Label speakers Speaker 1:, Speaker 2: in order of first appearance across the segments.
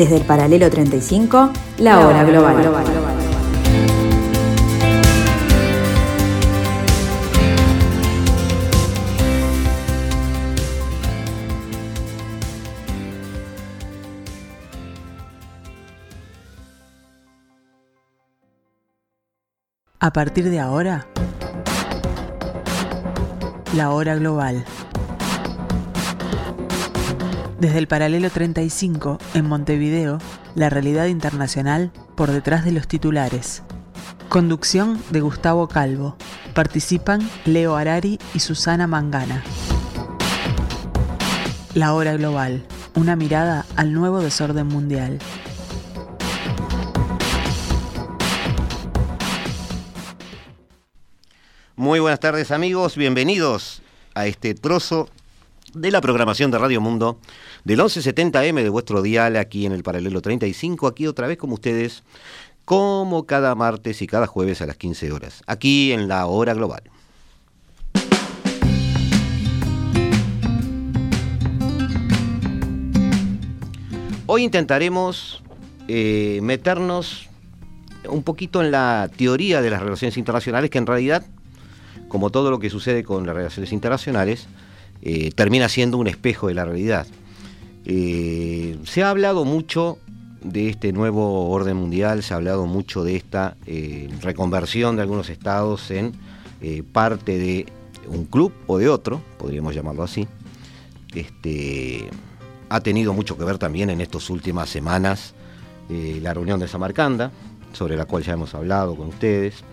Speaker 1: Desde el paralelo 35, la hora global.
Speaker 2: A partir de ahora, la hora global. Desde el paralelo 35, en Montevideo, la realidad internacional por detrás de los titulares. Conducción de Gustavo Calvo. Participan Leo Arari y Susana Mangana. La hora global. Una mirada al nuevo desorden mundial.
Speaker 3: Muy buenas tardes amigos, bienvenidos a este trozo de la programación de Radio Mundo del 1170M de vuestro dial aquí en el paralelo 35, aquí otra vez como ustedes, como cada martes y cada jueves a las 15 horas, aquí en la hora global. Hoy intentaremos eh, meternos un poquito en la teoría de las relaciones internacionales, que en realidad, como todo lo que sucede con las relaciones internacionales, eh, termina siendo un espejo de la realidad. Eh, se ha hablado mucho de este nuevo orden mundial, se ha hablado mucho de esta eh, reconversión de algunos estados en parte de un club o de otro, podríamos llamarlo así. Este, ha tenido mucho que ver también en estas últimas semanas la reunión de Samarcanda, sobre la cual ya hemos hablado con ustedes.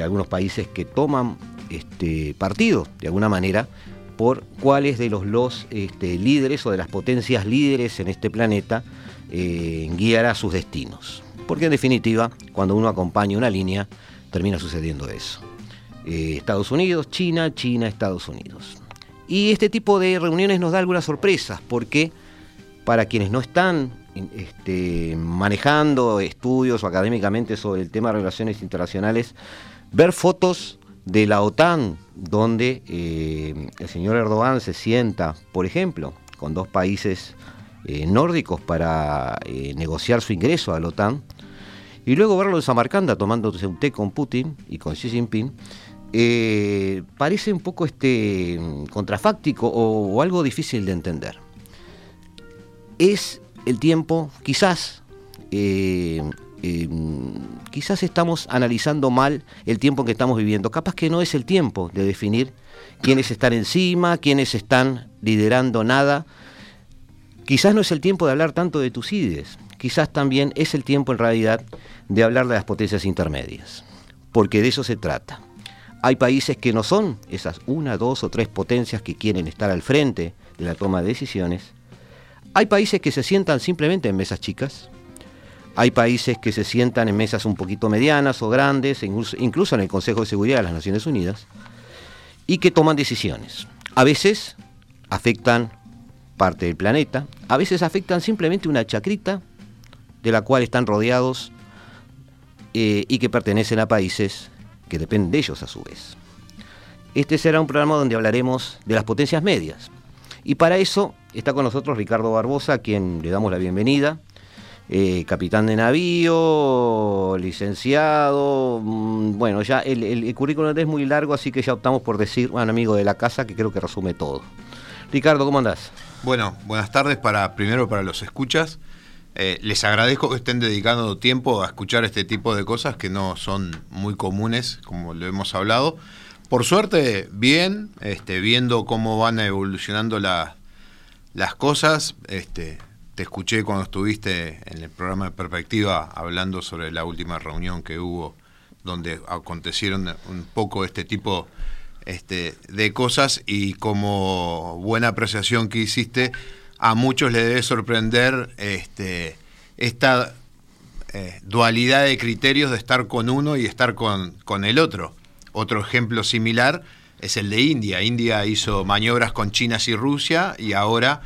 Speaker 3: algunos países que toman este, partido, de alguna manera, por cuáles de los, los este, líderes o de las potencias líderes en este planeta eh, guiará sus destinos. Porque en definitiva, cuando uno acompaña una línea, termina sucediendo eso. Eh, Estados Unidos, China, China, Estados Unidos. Y este tipo de reuniones nos da algunas sorpresas, porque para quienes no están este, manejando estudios o académicamente sobre el tema de relaciones internacionales, ver fotos de la OTAN, donde eh, el señor Erdogan se sienta, por ejemplo, con dos países eh, nórdicos para eh, negociar su ingreso a la OTAN, y luego verlo en Samarcanda tomándose un té con Putin y con Xi Jinping, parece un poco este, contrafáctico o algo difícil de entender. Es el tiempo, quizás, Em, quizás estamos analizando mal el tiempo que estamos viviendo. Capaz que no es el tiempo de definir quiénes están encima, quiénes están liderando nada. Quizás no es el tiempo de hablar tanto de Tucídides. Quizás también es el tiempo en realidad de hablar de las potencias intermedias. Porque de eso se trata. Hay países que no son esas una, dos o tres potencias que quieren estar al frente de la toma de decisiones. Hay países que se sientan simplemente en mesas chicas, hay países que se sientan en mesas un poquito medianas o grandes, incluso, en el Consejo de Seguridad de las Naciones Unidas, y que toman decisiones. A veces afectan parte del planeta, a veces afectan simplemente una chacrita de la cual están rodeados eh, y que pertenecen a países que dependen de ellos a su vez. Este será un programa donde hablaremos de las potencias medias. Y para eso está con nosotros Ricardo Barbosa, a quien le damos la bienvenida. Eh, capitán de navío, licenciado, mm, bueno, ya el, currículum es muy largo, así que ya optamos por decir un amigo de la casa que creo que resume todo. Ricardo, ¿cómo andás?
Speaker 4: Bueno, buenas tardes para primero para los escuchas. Eh, les agradezco que estén dedicando tiempo a escuchar este tipo de cosas que no son muy comunes, como lo hemos hablado. Por suerte, bien, este, viendo cómo van evolucionando las cosas, este, te escuché cuando estuviste en el programa de Perspectiva hablando sobre la última reunión que hubo donde acontecieron un poco este tipo este, de cosas y como buena apreciación que hiciste, a muchos les debe sorprender este, esta eh, dualidad de criterios de estar con uno y estar con, con el otro. Otro ejemplo similar es el de India. India hizo maniobras con China y Rusia y ahora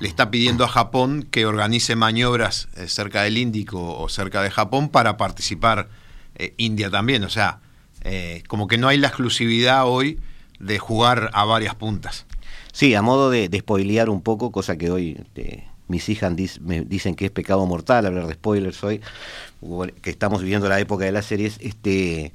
Speaker 4: le está pidiendo a Japón que organice maniobras eh, cerca del Índico o cerca de Japón para participar eh, India también. O sea, eh, como que no hay la exclusividad hoy de jugar a varias puntas.
Speaker 3: Sí, a modo de, de spoilear un poco, cosa que hoy mis hijas me dicen que es pecado mortal hablar de spoilers hoy, que estamos viviendo la época de las series, este,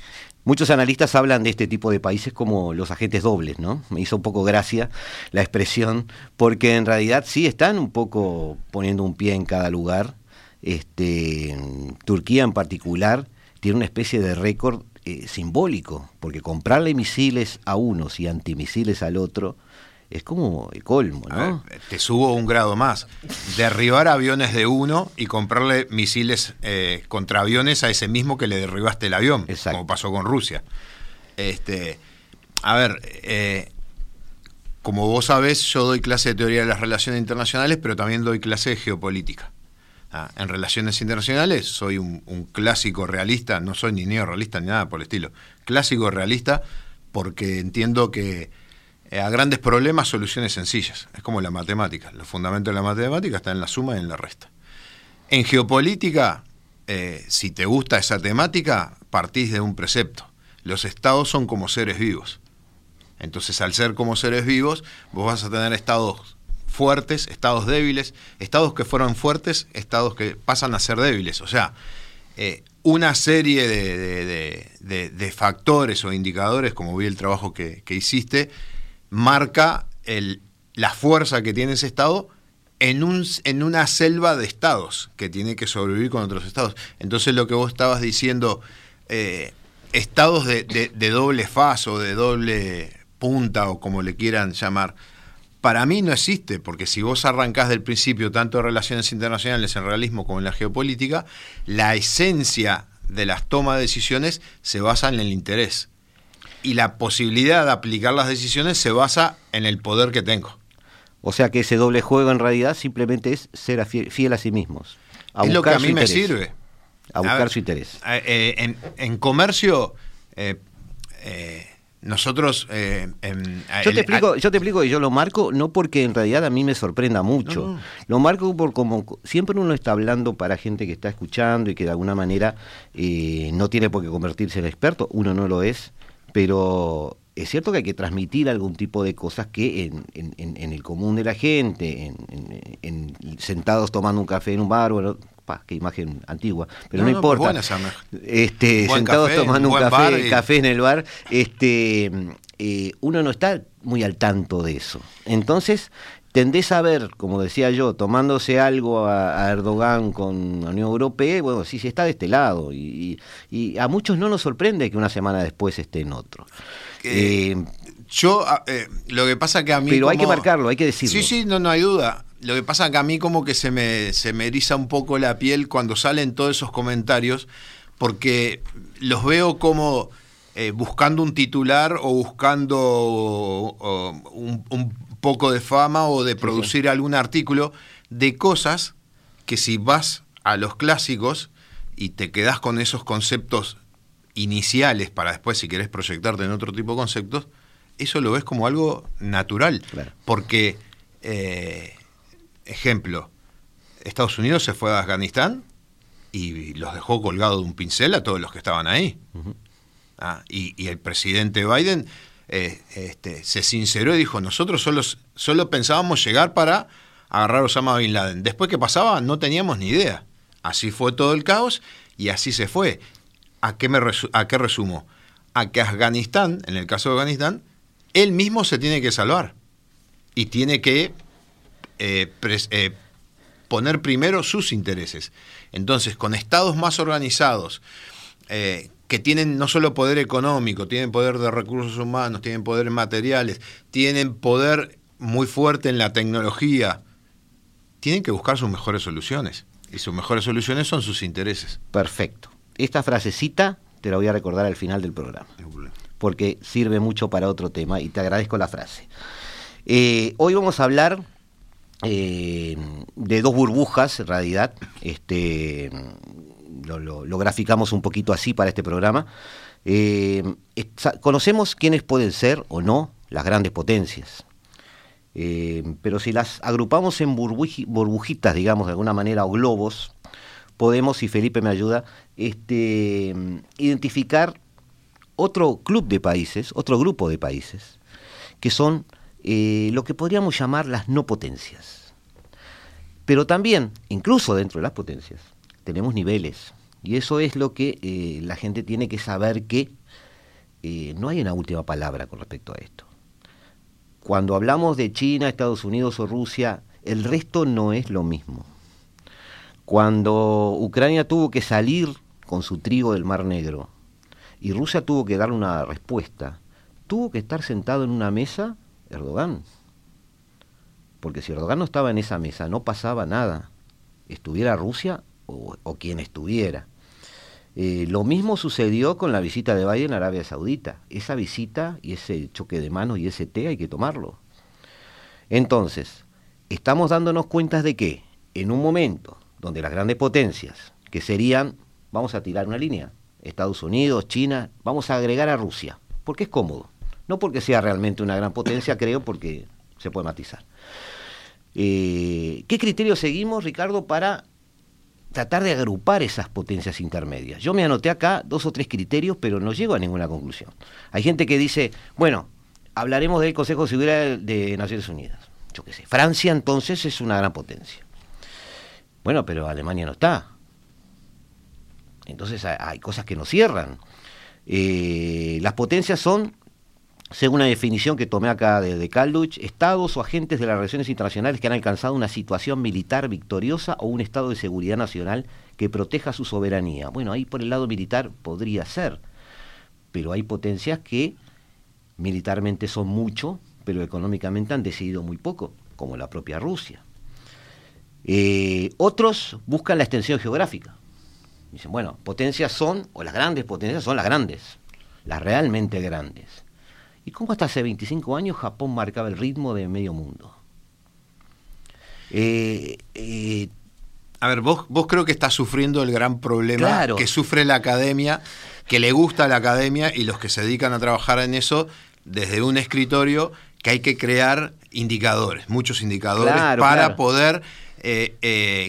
Speaker 3: Muchos analistas hablan de este tipo de países como los agentes dobles, ¿no? Me hizo un poco gracia la expresión, porque en realidad sí están un poco poniendo un pie en cada lugar. Este, Turquía en particular tiene una especie de récord eh, simbólico, porque comprarle misiles a unos y antimisiles al otro es como el colmo, ¿no?
Speaker 4: te subo un grado más. Derribar aviones de uno y comprarle misiles eh, contra aviones a ese mismo que le derribaste el avión, como pasó con Rusia. Este, a ver, eh, como vos sabés, yo doy clase de teoría de las relaciones internacionales, pero también doy clase de geopolítica. Ah, en relaciones internacionales soy un, un, clásico realista, no soy ni neorrealista ni nada por el estilo. Clásico realista porque entiendo que eh, a grandes problemas soluciones sencillas. Es como la matemática. Los fundamentos de la matemática están en la suma y en la resta. En geopolítica, eh, si te gusta esa temática, partís de un precepto. Los estados son como seres vivos. Entonces, al ser como seres vivos, vos vas a tener estados fuertes, estados débiles, estados que fueron fuertes, estados que pasan a ser débiles. O sea, eh, una serie de, factores o indicadores, como vi el trabajo que hiciste, marca la fuerza que tiene ese Estado en, un, en una selva de estados que tiene que sobrevivir con otros estados. Entonces lo que vos estabas diciendo, eh, estados de, doble faz o de doble punta o como le quieran llamar, para mí no existe, porque si vos arrancás del principio tanto en relaciones internacionales, en realismo como en la geopolítica, la esencia de las tomas de decisiones se basa en el interés y la posibilidad de aplicar las decisiones se basa en el poder que tengo.
Speaker 3: O sea que ese doble juego en realidad simplemente es ser fiel a sí mismos.
Speaker 4: es lo que a mí me sirve.
Speaker 3: A buscar su interés.
Speaker 4: Eh, en, comercio, eh, eh, nosotros...
Speaker 3: yo, te explico, yo te explico y yo lo marco no porque en realidad a mí me sorprenda mucho. Lo marco por como siempre uno está hablando para gente que está escuchando y que de alguna manera no tiene por qué convertirse en experto. Uno no lo es pero es cierto que hay que transmitir algún tipo de cosas que en, en, el común de la gente, en, sentados tomando un café en un bar, bueno, qué imagen antigua, pero no, importa. este, sentados tomando un, café, café en el bar, este, eh, uno no está muy al tanto de eso. Entonces, tendés a ver, como decía yo, tomándose algo a, Erdogan con la Unión Europea, bueno, sí, sí está de este lado. Y, a muchos no nos sorprende que una semana después esté en otro.
Speaker 4: Eh, yo, eh, lo que pasa que a mí...
Speaker 3: Pero hay que marcarlo, hay que decirlo.
Speaker 4: Sí, sí, no, no hay duda. Lo que pasa que a mí como que se me, se me eriza un poco la piel cuando salen todos esos comentarios, porque los veo como... Eh, buscando un titular o buscando un, un, poco de fama o de producir algún artículo de cosas que si vas a los clásicos y te quedas con esos conceptos iniciales para después si querés proyectarte en otro tipo de conceptos, eso lo ves como algo natural. Porque, eh, ejemplo, Estados Unidos se fue a Afganistán y los dejó colgados de un pincel a todos los que estaban ahí. Ah, y, el presidente Biden eh, este, se sinceró y dijo, nosotros solo, solo pensábamos llegar para agarrar a Osama Bin Laden. Después que pasaba no teníamos ni idea. Así fue todo el caos y así se fue. ¿A qué, me a qué resumo? A que Afganistán, en el caso de Afganistán, él mismo se tiene que salvar y tiene que eh, eh, poner primero sus intereses. Entonces, con estados más organizados, que tienen no solo poder económico, tienen poder de recursos humanos, tienen poder materiales, tienen poder muy fuerte en la tecnología, tienen que buscar sus mejores soluciones. Y sus mejores soluciones son sus intereses.
Speaker 3: Perfecto. Esta frasecita te la voy a recordar al final del programa, porque sirve mucho para otro tema y te agradezco la frase. Eh, hoy vamos a hablar eh, de dos burbujas, en realidad, este, lo, graficamos un poquito así para este programa. Eh, conocemos quiénes pueden ser o no las grandes potencias. Eh, pero si las agrupamos en burbujitas, digamos, de alguna manera, o globos, podemos, si Felipe me ayuda, este, identificar otro club de países, otro grupo de países, que son eh, lo que podríamos llamar las no potencias. Pero también, incluso dentro de las potencias, tenemos niveles. Y eso es lo que eh, la gente tiene que saber que eh, no hay una última palabra con respecto a esto. Cuando hablamos de China, Estados Unidos o Rusia, el resto no es lo mismo. Cuando Ucrania tuvo que salir con su trigo del Mar Negro y Rusia tuvo que dar una respuesta, tuvo que estar sentado en una mesa Erdogan. Porque si Erdogan no estaba en esa mesa, no pasaba nada. Estuviera Rusia o, quien estuviera. Eh, lo mismo sucedió con la visita de Biden a Arabia Saudita. Esa visita y ese choque de manos y ese té hay que tomarlo. Entonces, estamos dándonos cuenta de que en un momento donde las grandes potencias, que serían, vamos a tirar una línea, Estados Unidos, China, vamos a agregar a Rusia, porque es cómodo. No porque sea realmente una gran potencia, creo, porque se puede matizar. Eh, ¿Qué criterio seguimos, Ricardo, para tratar de agrupar esas potencias intermedias? Yo me anoté acá dos o tres criterios, pero no llego a ninguna conclusión. Hay gente que dice, bueno, hablaremos del Consejo de Seguridad de Naciones Unidas. Yo qué sé, Francia entonces es una gran potencia. Bueno, pero Alemania no está. Entonces hay cosas que no cierran. Eh, las potencias son según la definición que tomé acá de, de Calduch, estados o agentes de las relaciones internacionales que han alcanzado una situación militar victoriosa o un estado de seguridad nacional que proteja su soberanía. Bueno, ahí por el lado militar podría ser, pero hay potencias que militarmente son mucho, pero económicamente han decidido muy poco, como la propia Rusia. Eh, otros buscan la extensión geográfica. Dicen, bueno, potencias son, o las grandes potencias son las grandes, las realmente grandes ¿Y cómo hasta hace 25 años Japón marcaba el ritmo de medio mundo?
Speaker 4: Eh, eh, a ver, vos, vos creo que estás sufriendo el gran problema que sufre la academia, que le gusta la academia y los que se dedican a trabajar en eso desde un escritorio, que hay que crear indicadores, muchos indicadores, para poder eh,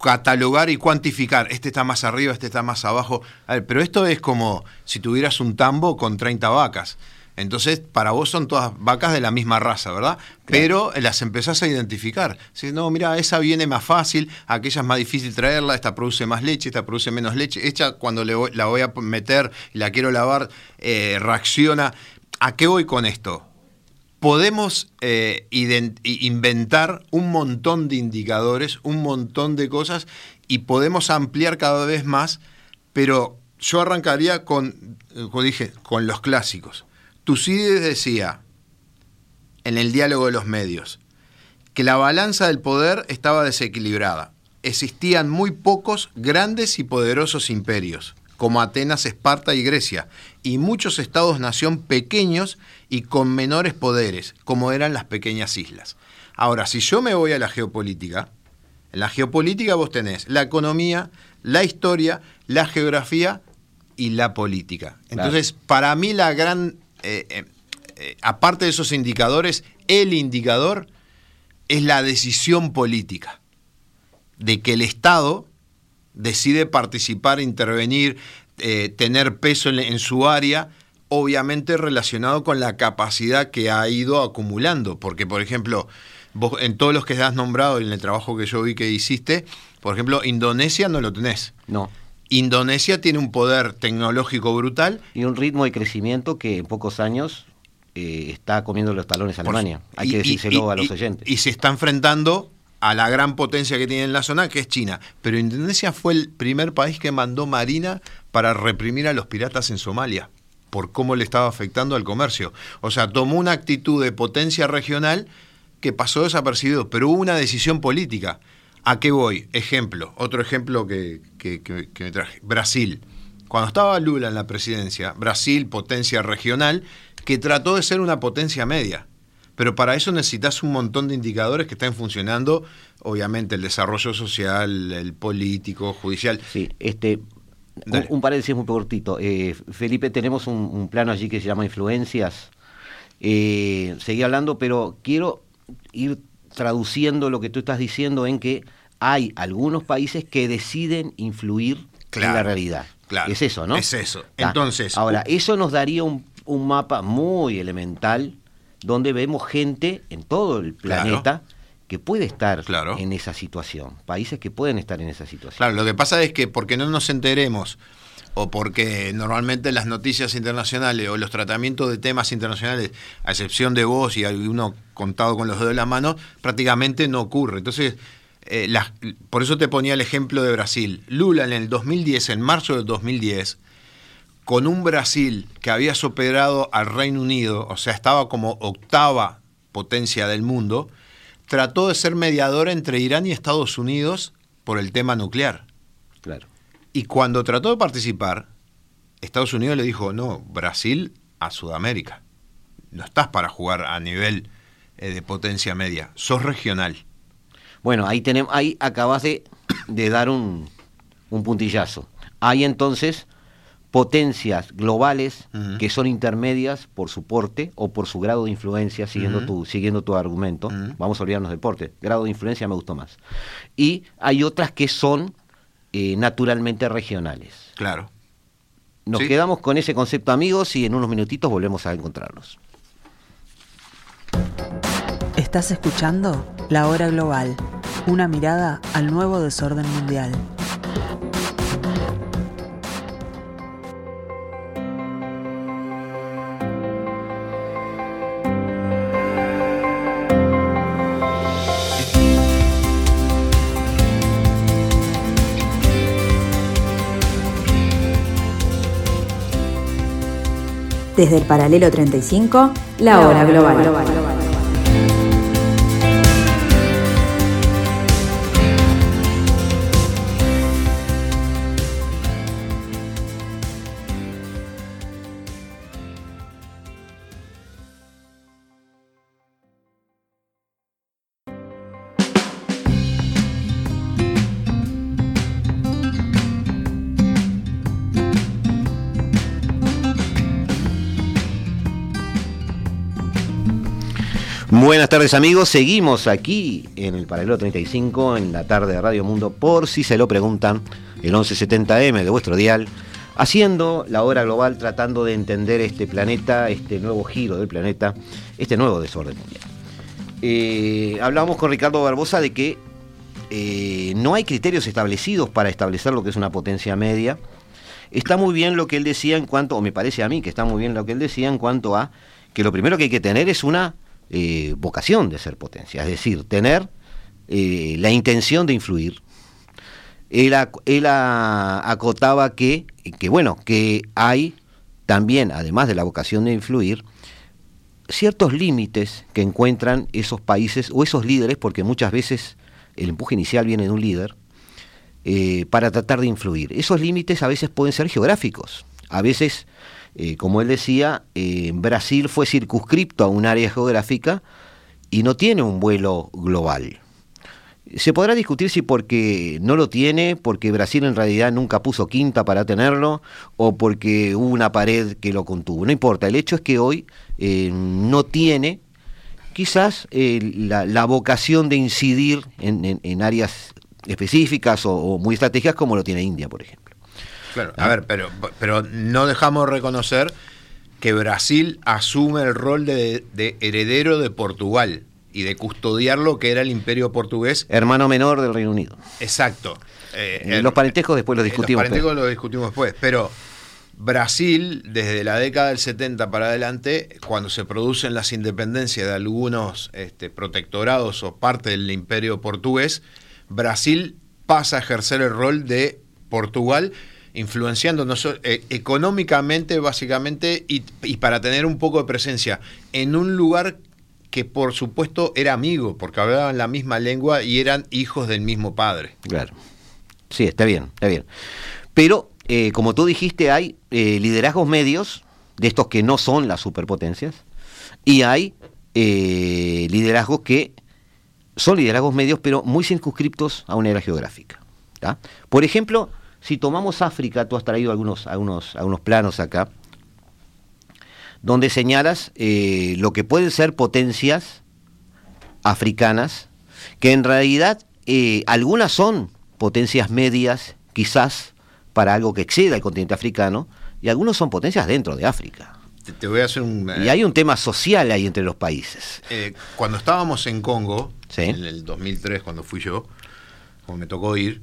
Speaker 4: catalogar y cuantificar. Este está más arriba, este está más abajo. A ver, pero esto es como si tuvieras un tambo con 30 vacas. Entonces, para vos son todas vacas de la misma raza, ¿verdad? Pero las empezás a identificar. Si no, mira, esa viene más fácil, aquella es más difícil traerla, esta produce más leche, esta produce menos leche. Esta, cuando la voy a meter y la quiero lavar, eh, reacciona. ¿A qué voy con esto? Podemos eh, inventar un montón de indicadores, un montón de cosas y podemos ampliar cada vez más, pero yo arrancaría con, como dije, con los clásicos. Tucídides decía, en el diálogo de los medios, que la balanza del poder estaba desequilibrada. Existían muy pocos grandes y poderosos imperios, como Atenas, Esparta y Grecia, y muchos estados-nación pequeños y con menores poderes, como eran las pequeñas islas. Ahora, si yo me voy a la geopolítica, en la geopolítica vos tenés la economía, la historia, la geografía y la política. Entonces, para mí la gran eh, eh, eh, aparte de esos indicadores, el indicador es la decisión política de que el Estado decide participar, intervenir, tener peso en, su área, obviamente relacionado con la capacidad que ha ido acumulando. Porque, por ejemplo, vos, en todos los que has nombrado, en el trabajo que yo vi que hiciste, por ejemplo, Indonesia no lo tenés.
Speaker 3: No.
Speaker 4: Indonesia tiene un poder tecnológico brutal.
Speaker 3: Y un ritmo de crecimiento que en pocos años eh, está comiendo los talones a Alemania. Hay que decírselo a los oyentes.
Speaker 4: Y se está enfrentando a la gran potencia que tiene en la zona, que es China. Pero Indonesia fue el primer país que mandó marina para reprimir a los piratas en Somalia, por cómo le estaba afectando al comercio. O sea, tomó una actitud de potencia regional que pasó desapercibido, pero hubo una decisión política. ¿A qué voy? Ejemplo, otro ejemplo que, me traje. Brasil. Cuando estaba Lula en la presidencia, Brasil, potencia regional, que trató de ser una potencia media. Pero para eso necesitas un montón de indicadores que estén funcionando, obviamente el desarrollo social, el político, judicial.
Speaker 3: Sí, este, un, paréntesis muy cortito. Eh, Felipe, tenemos un, plano allí que se llama influencias. Eh, seguí hablando, pero quiero ir traduciendo lo que tú estás diciendo en que hay algunos países que deciden influir en la realidad.
Speaker 4: Claro,
Speaker 3: es eso, ¿no?
Speaker 4: Es eso. Entonces.
Speaker 3: Ahora, eso nos daría un, mapa muy elemental donde vemos gente en todo el planeta que puede estar
Speaker 4: Claro.
Speaker 3: en esa situación, países que pueden estar en esa situación.
Speaker 4: Claro, lo que pasa es que porque no nos enteremos o porque normalmente las noticias internacionales o los tratamientos de temas internacionales, a excepción de vos y alguno contado con los dedos de la mano, prácticamente no ocurre. Entonces, eh, por eso te ponía el ejemplo de Brasil. Lula en el 2010, en marzo del 2010, con un Brasil que había superado al Reino Unido, o sea, estaba como octava potencia del mundo, trató de ser mediador entre Irán y Estados Unidos por el tema nuclear.
Speaker 3: Claro.
Speaker 4: Y cuando trató de participar, Estados Unidos le dijo, no, Brasil a Sudamérica. No estás para jugar a nivel eh, de potencia media, sos regional.
Speaker 3: Bueno, ahí tenemos, ahí acabas de, de dar un, un puntillazo. Hay entonces potencias globales que son intermedias por su porte o por su grado de influencia, siguiendo, tu, siguiendo tu argumento. Vamos a olvidarnos del porte. Grado de influencia me gustó más. Y hay otras que son eh, naturalmente regionales.
Speaker 4: Claro.
Speaker 3: Nos
Speaker 4: Sí.
Speaker 3: quedamos con ese concepto, amigos, y en unos minutitos volvemos a encontrarnos.
Speaker 2: Estás escuchando La Hora Global, una mirada al nuevo desorden mundial.
Speaker 1: Desde el paralelo 35, la hora global.
Speaker 3: Buenas tardes amigos, seguimos aquí en el Paralelo 35 en la tarde de Radio Mundo por si se lo preguntan, el 1170M de vuestro dial, haciendo la hora global tratando de entender este planeta, este nuevo giro del planeta, este nuevo desorden mundial. Eh, hablábamos con Ricardo Barbosa de que eh, no hay criterios establecidos para establecer lo que es una potencia media. Está muy bien lo que él decía en cuanto, o me parece a mí que está muy bien lo que él decía en cuanto a que lo primero que hay que tener es una eh, vocación de ser potencia, es decir, tener eh, la intención de influir. Él, él acotaba que, que, bueno, que hay también, además de la vocación de influir, ciertos límites que encuentran esos países o esos líderes, porque muchas veces el empuje inicial viene de un líder, eh, para tratar de influir. Esos límites a veces pueden ser geográficos. A veces, eh, como él decía, eh, Brasil fue circunscripto a un área geográfica y no tiene un vuelo global. Se podrá discutir si porque no lo tiene, porque Brasil en realidad nunca puso quinta para tenerlo, o porque hubo una pared que lo contuvo. No importa, el hecho es que hoy eh, no tiene quizás la, vocación de incidir en áreas específicas o, o muy estratégicas como lo tiene India, por ejemplo.
Speaker 4: Claro, a ver, pero, pero no dejamos de reconocer que Brasil asume el rol de, de heredero de Portugal y de custodiar lo que era el imperio portugués.
Speaker 3: Hermano menor del Reino Unido.
Speaker 4: Exacto. Eh,
Speaker 3: Eh, los parentescos después los
Speaker 4: eh,
Speaker 3: discutimos.
Speaker 4: Los parentescos los discutimos después, pero Brasil, desde la década del 70 para adelante, cuando se producen las independencias de algunos este, protectorados o parte del imperio portugués, Brasil pasa a ejercer el rol de Portugal, influenciando no so- eh, económicamente, básicamente, y, para tener un poco de presencia en un lugar que por supuesto era amigo, porque hablaban la misma lengua y eran hijos del mismo padre.
Speaker 3: Claro. Sí, está bien, está bien. Pero, eh, como tú dijiste, hay eh, liderazgos medios, de estos que no son las superpotencias, y hay eh, liderazgos que son liderazgos medios, pero muy circunscriptos a una era geográfica. Por ejemplo, si tomamos África, tú has traído algunos, algunos, algunos planos acá, donde señalas eh, lo que pueden ser potencias africanas, que en realidad eh, algunas son potencias medias, quizás para algo que exceda el continente africano, y algunos son potencias dentro de África.
Speaker 4: Te, te voy a hacer un...
Speaker 3: Y hay un tema social ahí entre los países.
Speaker 4: Eh, cuando estábamos en Congo,
Speaker 3: Sí.
Speaker 4: en el 2003 cuando fui yo, cuando me tocó ir,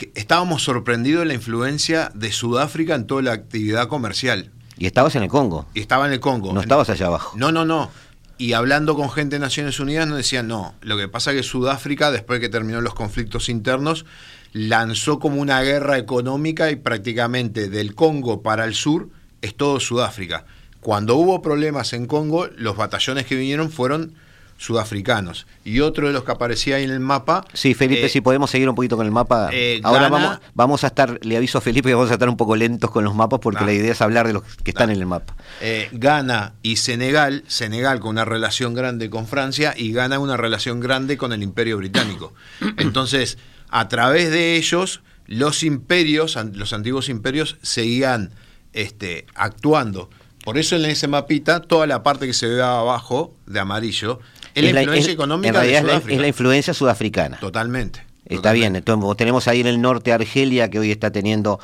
Speaker 4: que estábamos sorprendidos de la influencia de Sudáfrica en toda la actividad comercial.
Speaker 3: Y estabas en el Congo.
Speaker 4: Y estaba en el Congo.
Speaker 3: No estabas allá abajo.
Speaker 4: No, no, no. Y hablando con gente de Naciones Unidas nos decían, no, lo que pasa es que Sudáfrica, después de que terminó los conflictos internos, lanzó como una guerra económica y prácticamente del Congo para el sur es todo Sudáfrica. Cuando hubo problemas en Congo, los batallones que vinieron fueron sudafricanos. Y otro de los que aparecía ahí en el mapa...
Speaker 3: Sí, Felipe,
Speaker 4: eh,
Speaker 3: si podemos seguir un poquito con el mapa.
Speaker 4: eh,
Speaker 3: Ahora
Speaker 4: Ghana-
Speaker 3: vamos, vamos a estar, le aviso a Felipe que vamos a estar un poco lentos con los mapas porque
Speaker 4: Ah.
Speaker 3: la idea es hablar de los que están en el mapa.
Speaker 4: eh, Ghana y Senegal, Senegal con una relación grande con Francia y Ghana una relación grande con el Imperio Británico. Entonces, a través de ellos, los imperios, los antiguos imperios, seguían este, actuando. Por eso en ese mapita, toda la parte que se ve abajo, de amarillo, es la influencia
Speaker 3: es-
Speaker 4: económica
Speaker 3: en
Speaker 4: de
Speaker 3: realidad es la-
Speaker 4: Sudáfrica.
Speaker 3: es la influencia sudafricana.
Speaker 4: Totalmente.
Speaker 3: Está bien, entonces tenemos ahí en el norte Argelia que hoy está teniendo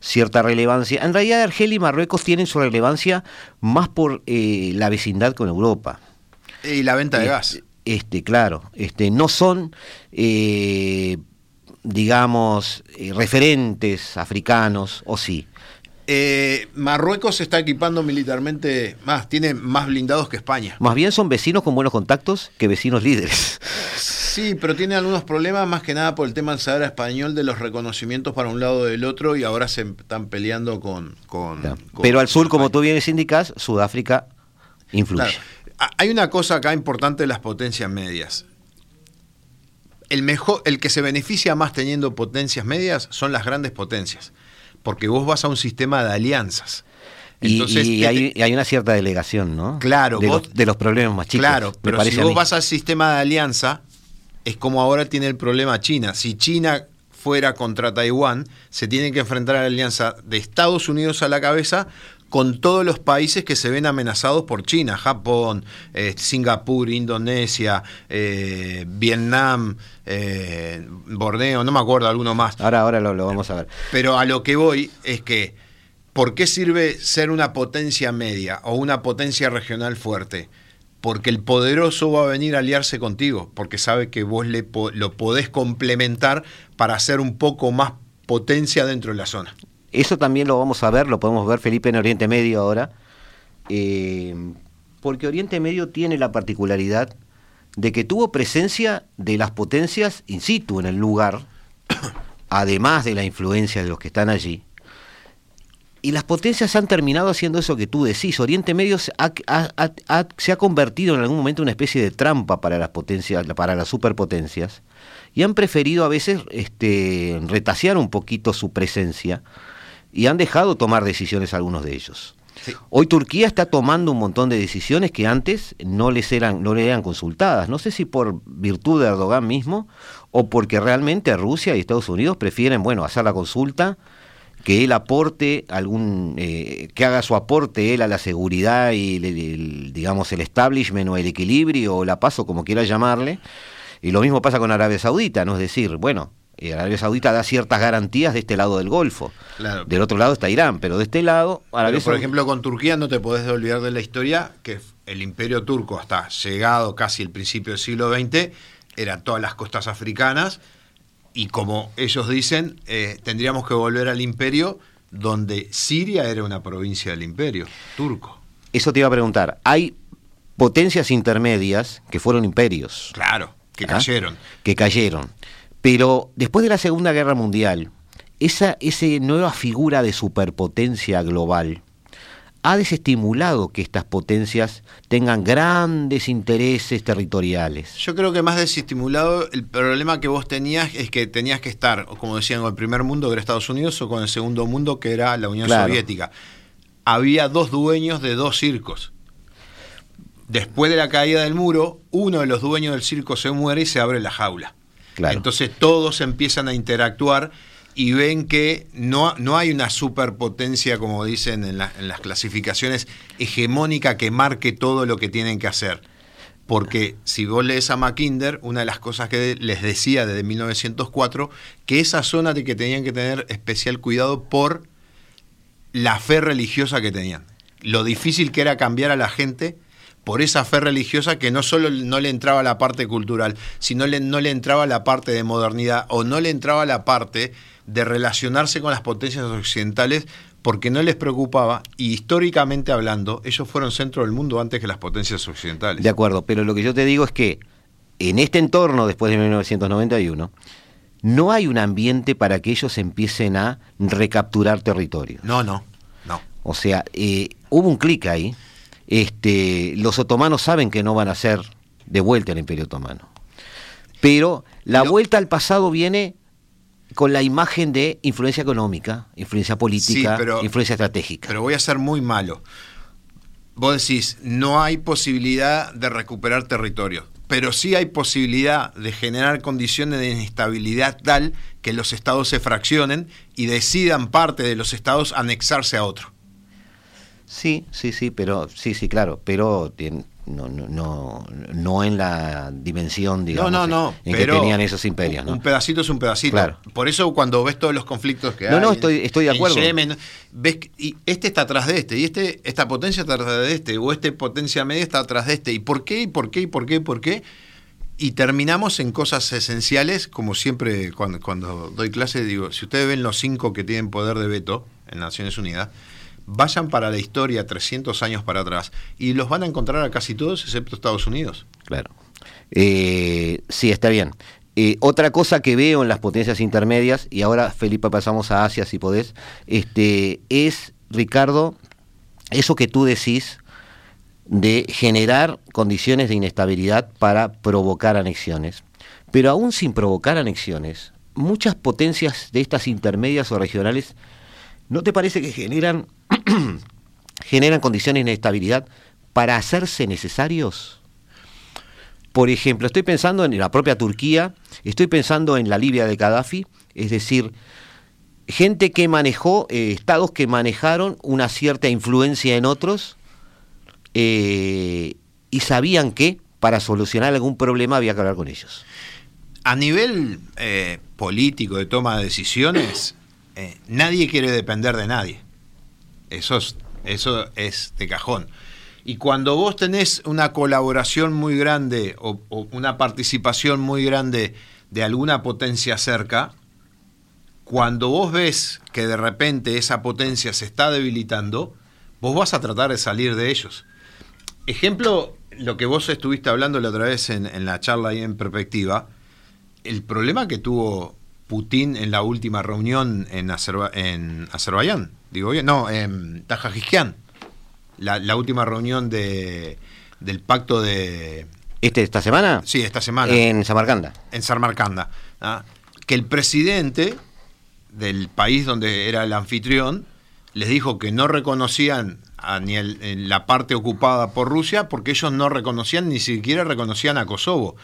Speaker 3: cierta relevancia. En realidad Argelia y Marruecos tienen su relevancia más por eh, la vecindad con Europa.
Speaker 4: Y la venta de
Speaker 3: Este,
Speaker 4: gas.
Speaker 3: Este, claro, este, no son, eh, digamos, eh, referentes africanos, o sí.
Speaker 4: Eh, Marruecos se está equipando militarmente más, tiene más blindados que España.
Speaker 3: Más bien son vecinos con buenos contactos que vecinos líderes.
Speaker 4: Sí, pero tiene algunos problemas más que nada por el tema del Sahara español, de los reconocimientos para un lado o del otro, y ahora se están peleando con... con-
Speaker 3: Pero al sur, como tú bien indicas, Sudáfrica influye.
Speaker 4: Claro. Ha- Hay una cosa acá importante de las potencias medias. El, mejor, el que se beneficia más teniendo potencias medias son las grandes potencias, porque vos vas a un sistema de alianzas.
Speaker 3: Y,
Speaker 4: Entonces,
Speaker 3: y hay, y hay una cierta delegación, ¿no?
Speaker 4: Claro,
Speaker 3: de,
Speaker 4: vos-
Speaker 3: los, de los problemas más chicos.
Speaker 4: Claro, pero si vos vas al sistema de alianza, es como ahora tiene el problema China. Si China fuera contra Taiwán, se tiene que enfrentar a la alianza de Estados Unidos a la cabeza con todos los países que se ven amenazados por China, Japón, eh, Singapur, Indonesia, eh, Vietnam, eh, Borneo, no me acuerdo alguno más.
Speaker 3: Ahora, ahora lo, lo vamos a ver.
Speaker 4: Pero a lo que voy es que, ¿por qué sirve ser una potencia media o una potencia regional fuerte? Porque el poderoso va a venir a aliarse contigo, porque sabe que vos le po- lo podés complementar para hacer un poco más potencia dentro de la zona.
Speaker 3: Eso también lo vamos a ver, lo podemos ver, Felipe, en Oriente Medio ahora. eh, porque Oriente Medio tiene la particularidad de que tuvo presencia de las potencias in situ en el lugar, además de la influencia de los que están allí. Y las potencias han terminado haciendo eso que tú decís. Oriente Medio se ha, ha- ha- ha- se ha convertido en algún momento en una especie de trampa para las potencias, para las superpotencias, y han preferido a veces este, retasear un poquito su presencia y han dejado tomar decisiones algunos de ellos.
Speaker 4: Sí.
Speaker 3: Hoy Turquía está tomando un montón de decisiones que antes no les eran, no le eran consultadas. No sé si por virtud de Erdogan mismo o porque realmente Rusia y Estados Unidos prefieren, bueno, hacer la consulta, que él aporte algún, eh, que haga su aporte él a la seguridad y el, el, digamos el establishment o el equilibrio o la paz o como quiera llamarle. Y lo mismo pasa con Arabia Saudita, ¿no? Es decir, bueno, Arabia Saudita da ciertas garantías de este lado del Golfo.
Speaker 4: Claro.
Speaker 3: Del otro lado está Irán, pero de este lado, Arabia
Speaker 4: Pero, por
Speaker 3: Saudita-
Speaker 4: ejemplo, con Turquía no te podés olvidar de la historia que el imperio turco, hasta llegado casi el principio del siglo XX, era todas las costas africanas y como ellos dicen, eh, tendríamos que volver al imperio donde Siria era una provincia del imperio turco.
Speaker 3: Eso te iba a preguntar. Hay potencias intermedias que fueron imperios.
Speaker 4: Claro, que
Speaker 3: ¿ah?
Speaker 4: cayeron.
Speaker 3: Que cayeron. Pero después de la Segunda Guerra Mundial, esa, esa nueva figura de superpotencia global ha desestimulado que estas potencias tengan grandes intereses territoriales.
Speaker 4: Yo creo que más desestimulado, el problema que vos tenías es que tenías que estar, como decían, con el primer mundo, que era Estados Unidos, o con el segundo mundo, que era la Unión
Speaker 3: Claro.
Speaker 4: Soviética. Había dos dueños de dos circos. Después de la caída del muro, uno de los dueños del circo se muere y se abre la jaula. Entonces todos empiezan a interactuar y ven que no, no hay una superpotencia, como dicen en las clasificaciones, hegemónica que marque todo lo que tienen que hacer. Porque si vos lees a Mackinder, una de las cosas que les decía desde 1904, que esa zona de que tenían que tener especial cuidado por la fe religiosa que tenían. Lo difícil que era cambiar a la gente por esa fe religiosa que no solo no le entraba la parte cultural, sino le, no le entraba la parte de modernidad o no le entraba la parte de relacionarse con las potencias occidentales porque no les preocupaba y históricamente hablando, ellos fueron centro del mundo antes que las potencias occidentales.
Speaker 3: De acuerdo, pero lo que yo te digo es que en este entorno, después de 1991, no hay un ambiente para que ellos empiecen a recapturar territorio.
Speaker 4: No, no, no.
Speaker 3: O sea, eh, hubo un clic ahí. Este, los otomanos saben que no van a ser de vuelta el Imperio Otomano. Pero la vuelta al pasado viene con la imagen de influencia económica, influencia política, influencia estratégica.
Speaker 4: Pero voy a ser muy malo. Vos decís, no hay posibilidad de recuperar territorio, pero sí hay posibilidad de generar condiciones de inestabilidad tal que los estados se fraccionen y decidan parte de los estados anexarse a otro.
Speaker 3: Sí, sí, sí, pero sí, sí, claro, pero no, no, no, en la dimensión, digamos,
Speaker 4: no, no,
Speaker 3: en que tenían esos imperios.
Speaker 4: Un pedacito es un pedacito. Por eso cuando ves todos los conflictos que hay.
Speaker 3: No, no, estoy, estoy de acuerdo.
Speaker 4: ves y este está atrás de este, y este, esta potencia está atrás de este, o este potencia media está atrás de este. ¿Y por qué? ¿Y por qué? ¿Y por qué? ¿Y por qué? Y terminamos en cosas esenciales, como siempre cuando, cuando doy clase digo, si ustedes ven los cinco que tienen poder de veto en Naciones Unidas, vayan para la historia 300 años para atrás y los van a encontrar a casi todos excepto Estados Unidos.
Speaker 3: Claro. Eh, sí, está bien. Eh, otra cosa que veo en las potencias intermedias, y ahora Felipe pasamos a Asia si podés, este, es, Ricardo, eso que tú decís de generar condiciones de inestabilidad para provocar anexiones. Pero aún sin provocar anexiones, muchas potencias de estas intermedias o regionales, ¿no te parece que generan generan condiciones de inestabilidad para hacerse necesarios? Por ejemplo, estoy pensando en la propia Turquía, estoy pensando en la Libia de Gaddafi, es decir, gente que manejó, eh, estados que manejaron una cierta influencia en otros eh, y sabían que para solucionar algún problema había que hablar con ellos.
Speaker 4: A nivel eh, político de toma de decisiones, nadie quiere depender de nadie. Eso es, eso es de cajón. Y cuando vos tenés una colaboración muy grande o, una participación muy grande de alguna potencia cerca, cuando vos ves que de repente esa potencia se está debilitando, vos vas a tratar de salir de ellos. Ejemplo, lo que vos estuviste hablando la otra vez en, la charla ahí en perspectiva, el problema que tuvo Putin en la última reunión en, en Azerbaiyán digo bien, no, en Tajikistán, la, la, última reunión de, del pacto de...
Speaker 3: ¿Este, ¿Esta semana?
Speaker 4: Sí, esta semana.
Speaker 3: En Samarcanda.
Speaker 4: En Samarcanda. ¿ah? Que el presidente del país donde era el anfitrión les dijo que no reconocían a ni la parte ocupada por Rusia porque ellos no reconocían, ni siquiera reconocían a Kosovo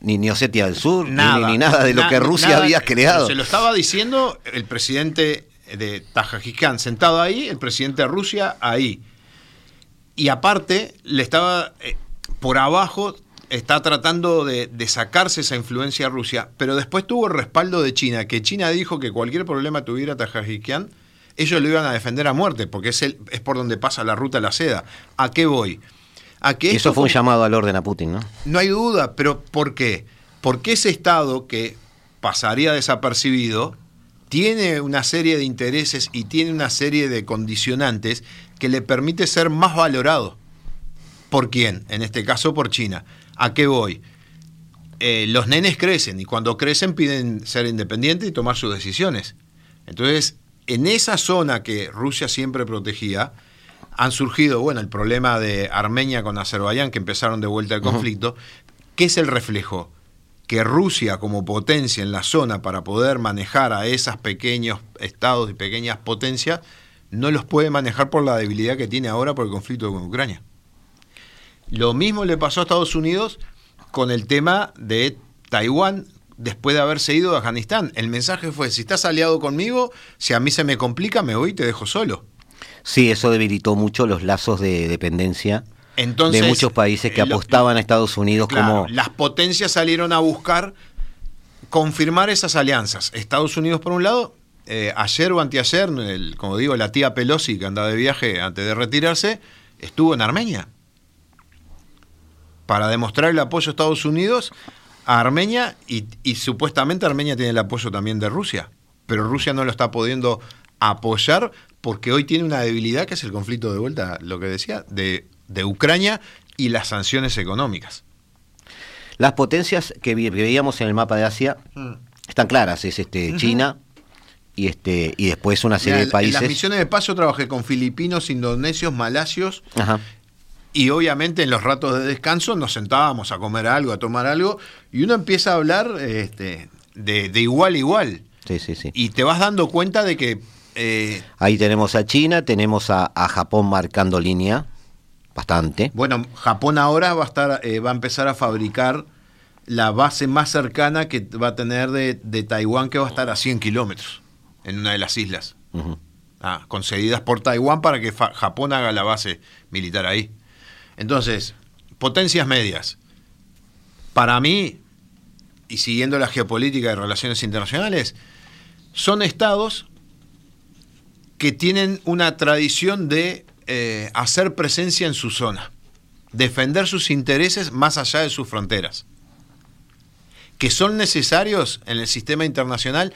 Speaker 3: ni, ni Osetia del Sur, ni, nada de lo que Rusia había creado.
Speaker 4: Se lo estaba diciendo el presidente de Tajikistán sentado ahí, el presidente de Rusia ahí. Y aparte, le estaba eh, por abajo, está tratando de, sacarse esa influencia a Rusia, pero después tuvo el respaldo de China, que China dijo que cualquier problema tuviera Tajikistán, ellos lo iban a defender a muerte, porque es, el, es por donde pasa la ruta de la seda. ¿A qué voy?
Speaker 3: A que Eso fue un llamado al orden a Putin, ¿no?
Speaker 4: No hay duda, pero ¿por qué? Porque ese Estado que pasaría desapercibido tiene una serie de intereses y tiene una serie de condicionantes que le permite ser más valorado. ¿Por quién? En este caso por China. ¿A qué voy? Eh, los nenes crecen y cuando crecen piden ser independientes y tomar sus decisiones. Entonces, en esa zona que Rusia siempre protegía, han surgido, bueno, el problema de Armenia con Azerbaiyán, que empezaron de vuelta el conflicto. ¿Qué es el reflejo? Que Rusia como potencia en la zona para poder manejar a esos pequeños estados y pequeñas potencias, no los puede manejar por la debilidad que tiene ahora por el conflicto con Ucrania. Lo mismo le pasó a Estados Unidos con el tema de Taiwán después de haberse ido de Afganistán. El mensaje fue, si estás aliado conmigo, si a mí se me complica, me voy y te dejo solo.
Speaker 3: Sí, eso debilitó mucho los lazos de dependencia de muchos países que eh, apostaban a Estados Unidos como...
Speaker 4: Las potencias salieron a buscar confirmar esas alianzas. Estados Unidos por un lado, eh, ayer o anteayer, como digo, la tía Pelosi que andaba de viaje antes de retirarse, estuvo en Armenia. para demostrar el apoyo de Estados Unidos a Armenia y, y supuestamente Armenia tiene el apoyo también de Rusia, pero Rusia no lo está pudiendo apoyar porque hoy tiene una debilidad que es el conflicto de vuelta, lo que decía, de, de Ucrania y las sanciones económicas.
Speaker 3: Las potencias que, veíamos en el mapa de Asia están claras, es este China y este y después una serie
Speaker 4: Mira,
Speaker 3: de
Speaker 4: en- En
Speaker 3: países.
Speaker 4: las misiones de paz yo trabajé con filipinos, indonesios, malasios
Speaker 3: Ajá.
Speaker 4: y obviamente en los ratos de descanso nos sentábamos a comer algo, a tomar algo y uno empieza a hablar este, de, de igual a igual
Speaker 3: Sí, sí, sí.
Speaker 4: y te vas dando cuenta de que eh,
Speaker 3: Ahí tenemos a China, tenemos a, a Japón marcando línea, bastante.
Speaker 4: Bueno, Japón ahora va a estar, eh, va a empezar a fabricar la base más cercana que va a tener de, de Taiwán, que va a estar a 100 kilómetros en una de las islas, ah, concedidas por Taiwán para que Japón haga la base militar ahí. Entonces, potencias medias. Para mí, y siguiendo la geopolítica de relaciones internacionales, son estados que tienen una tradición de eh, hacer presencia en su zona, defender sus intereses más allá de sus fronteras, que son necesarios en el sistema internacional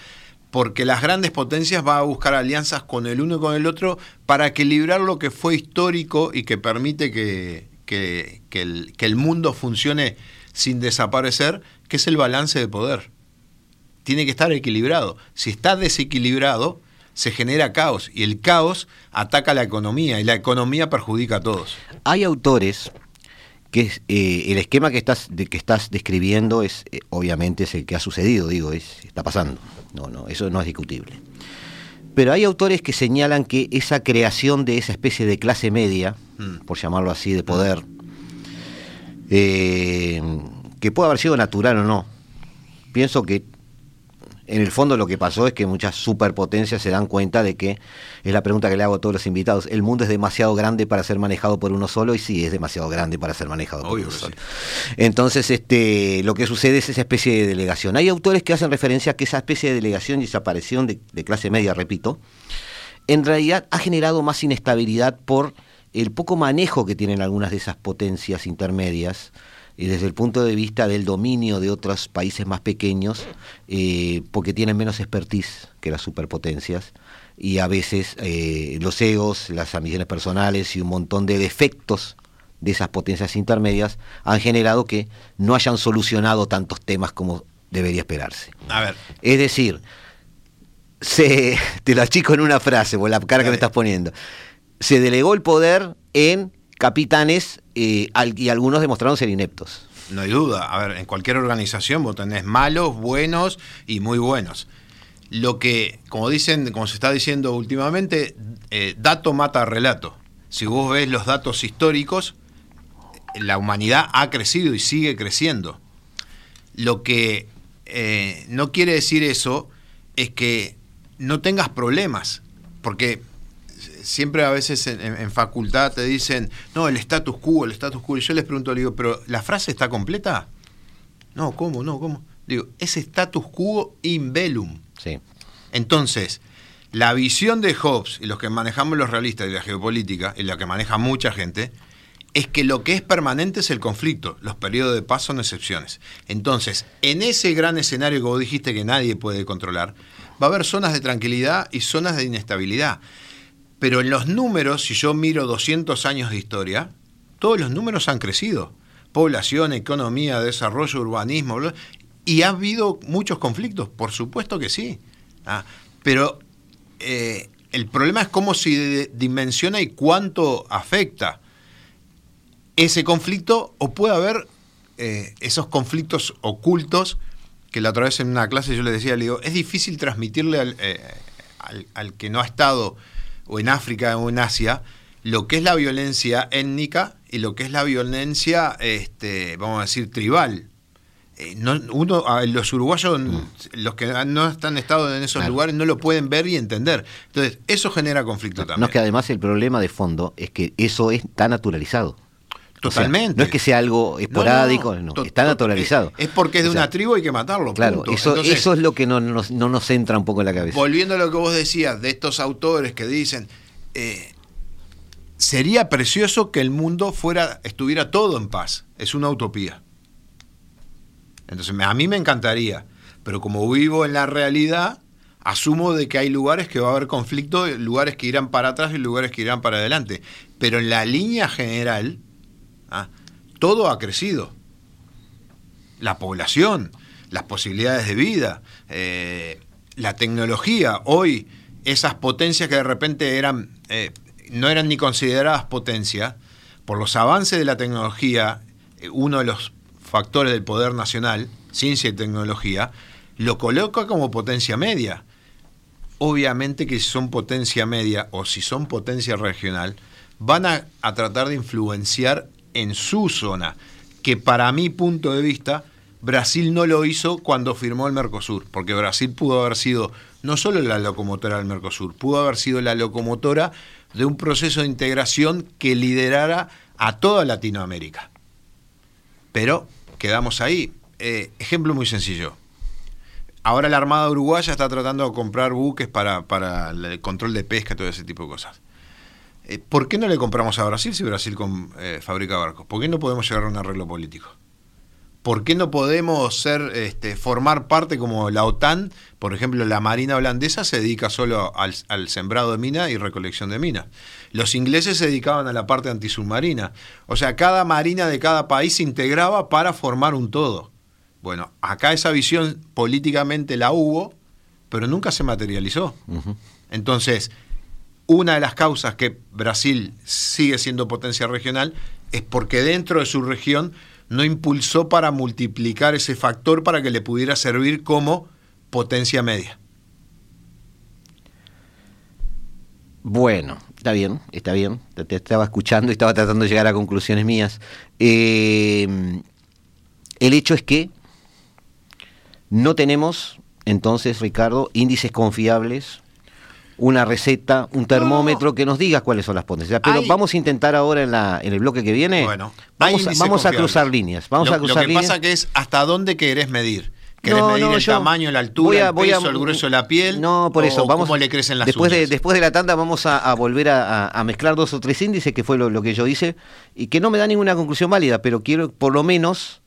Speaker 4: porque las grandes potencias van a buscar alianzas con el uno y con el otro para equilibrar lo que fue histórico y que permite que, que- el, que el mundo funcione sin desaparecer, que es el balance de poder tiene que estar equilibrado. Si está desequilibrado, se genera caos y el caos ataca la economía y la economía perjudica a todos.
Speaker 3: Hay autores que es, eh, el esquema que estás de, que estás describiendo es eh, obviamente es el que ha sucedido, digo, es, está pasando. No, no, eso no es discutible. Pero hay autores que señalan que esa creación de esa especie de clase media,
Speaker 4: Mm.
Speaker 3: por llamarlo así, de poder, eh, que puede haber sido natural o no. Pienso que en el fondo lo que pasó es que muchas superpotencias se dan cuenta de que, es la pregunta que le hago a todos los invitados, el mundo es demasiado grande para ser manejado por uno solo y sí, es demasiado grande para ser manejado por uno solo.
Speaker 4: sí.
Speaker 3: Entonces, este, lo que sucede es esa especie de delegación. Hay autores que hacen referencia a que esa especie de delegación y desaparición de, de clase media, repito, en realidad ha generado más inestabilidad por el poco manejo que tienen algunas de esas potencias intermedias y desde el punto de vista del dominio de otros países más pequeños, eh, porque tienen menos expertise que las superpotencias y a veces eh, los egos, las ambiciones personales y un montón de defectos de esas potencias intermedias han generado que no hayan solucionado tantos temas como debería esperarse.
Speaker 4: A ver,
Speaker 3: Es decir, se, te lo achico en una frase, por la cara que me estás poniendo. Se delegó el poder en capitanes eh, y algunos demostraron ser ineptos.
Speaker 4: no hay duda. A ver, en cualquier organización vos tenés malos, buenos y muy buenos. Lo que, como dicen, como se está diciendo últimamente, eh, dato mata relato. Si vos ves los datos históricos, la humanidad ha crecido y sigue creciendo. Lo que eh, no quiere decir eso es que no tengas problemas, porque siempre a veces en, facultad te dicen, no, el status quo, el status quo, y yo les pregunto, le digo, pero ¿la frase está completa? No, ¿cómo? No, ¿cómo? Digo, es status quo in velum.
Speaker 3: Sí.
Speaker 4: Entonces, la visión de Hobbes y los que manejamos los realistas de la geopolítica, y la que maneja mucha gente, es que lo que es permanente es el conflicto. Los periodos de paz son excepciones. Entonces, en ese gran escenario que vos dijiste que nadie puede controlar, va a haber zonas de tranquilidad y zonas de inestabilidad. Pero en los números, si yo miro 200 años de historia, todos los números han crecido. Población, economía, desarrollo, urbanismo, y ha habido muchos conflictos, por supuesto que sí. Ah, pero eh, el problema es cómo se dimensiona y cuánto afecta ese conflicto o puede haber eh, esos conflictos ocultos que la otra vez en una clase yo le decía, le digo, es difícil transmitirle al, eh, al que no ha estado o en África o en Asia lo que es la violencia étnica y lo que es la violencia, este, vamos a decir, tribal. Eh, no- uno, los uruguayos, los que no están estado en esos
Speaker 3: Claro.
Speaker 4: lugares, no lo pueden ver y entender. Entonces, eso genera conflicto también.
Speaker 3: No es que además el problema de fondo es que eso está naturalizado. O sea,
Speaker 4: Totalmente.
Speaker 3: no es que sea algo esporádico, no,
Speaker 4: to-
Speaker 3: está naturalizado.
Speaker 4: Es, es porque es de
Speaker 3: O sea,
Speaker 4: una tribu hay que matarlo.
Speaker 3: Claro,
Speaker 4: punto.
Speaker 3: eso,
Speaker 4: Entonces,
Speaker 3: eso es lo que no, nos- no nos entra un poco en la cabeza.
Speaker 4: Volviendo a lo que vos decías de estos autores que dicen, eh, sería precioso que el mundo fuera, estuviera todo en paz. Es una utopía. Entonces, a mí me encantaría, pero como vivo en la realidad, asumo de que hay lugares que va a haber conflicto, lugares que irán para atrás y lugares que irán para adelante. Pero en la línea general, ¿ah? todo ha crecido. La población, las posibilidades de vida, eh, la tecnología. Hoy, esas potencias que de repente eran, eh, no eran ni consideradas potencias, por los avances de la tecnología, eh, uno de los factores del poder nacional, ciencia y tecnología, lo coloca como potencia media. Obviamente que si son potencia media o si son potencia regional, van a, a tratar de influenciar en su zona, que para mi punto de vista, Brasil no lo hizo cuando firmó el Mercosur, porque Brasil pudo haber sido no solo la locomotora del Mercosur, pudo haber sido la locomotora de un proceso de integración que liderara a toda Latinoamérica. Pero quedamos ahí. Eh, ejemplo muy sencillo. Ahora la Armada Uruguaya está tratando de comprar buques para, para el control de pesca, todo ese tipo de cosas. Eh, ¿Por qué no le compramos a Brasil si Brasil con, eh, fabrica barcos? ¿Por qué no podemos llegar a un arreglo político? ¿Por qué no podemos ser, este, formar parte como la OTAN? Por ejemplo, la Marina holandesa se dedica solo al, al sembrado de minas y recolección de minas. Los ingleses se dedicaban a la parte antisubmarina. O sea, cada marina de cada país se integraba para formar un todo. Bueno, acá esa visión políticamente la hubo, pero nunca se materializó. Entonces, una de las causas que Brasil sigue siendo potencia regional es porque dentro de su región no impulsó para multiplicar ese factor para que le pudiera servir como potencia media.
Speaker 3: Bueno, está bien, está bien. Te, estaba escuchando y estaba tratando de llegar a conclusiones mías. Eh, el hecho es que no tenemos, entonces, Ricardo, índices confiables, una receta, un termómetro que nos diga cuáles son las potencias. Pero vamos a intentar ahora en, la, en el bloque que viene.
Speaker 4: Bueno,
Speaker 3: vamos, a, vamos a cruzar líneas. Vamos
Speaker 4: lo,
Speaker 3: a cruzar
Speaker 4: lo que pasa que es hasta dónde querés medir. ¿Querés medir el tamaño, la altura, el peso, el grueso de la piel?
Speaker 3: No, por eso. vamos,
Speaker 4: ¿Cómo le crecen las
Speaker 3: después
Speaker 4: uñas?
Speaker 3: De, después de la tanda vamos a, a volver a, a, mezclar dos o tres índices, que fue lo, lo, que yo hice, y que no me da ninguna conclusión válida, pero quiero, por lo menos,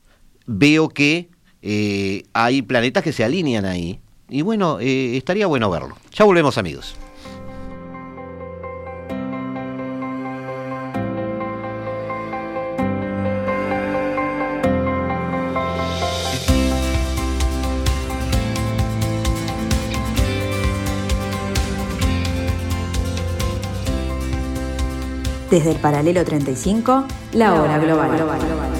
Speaker 3: veo que eh, hay planetas que se alinean ahí. Y bueno, eh, estaría bueno verlo. Ya volvemos, amigos.
Speaker 1: Desde el paralelo 35, la hora global.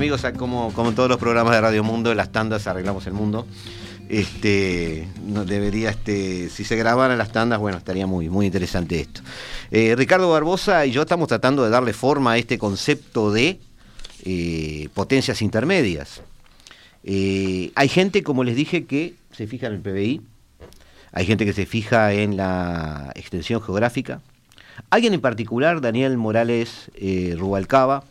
Speaker 3: Amigos, como, como en todos los programas de Radio Mundo, las tandas arreglamos el mundo. Este, debería, este, si se grabaran las tandas, bueno, estaría muy, muy interesante esto. Eh, Ricardo Barbosa y yo estamos tratando de darle forma a este concepto de eh, potencias intermedias. Eh, hay gente, como les dije, que se fija en el PBI, hay gente que se fija en la extensión geográfica. Alguien en particular, Daniel Morales Rubalcaba,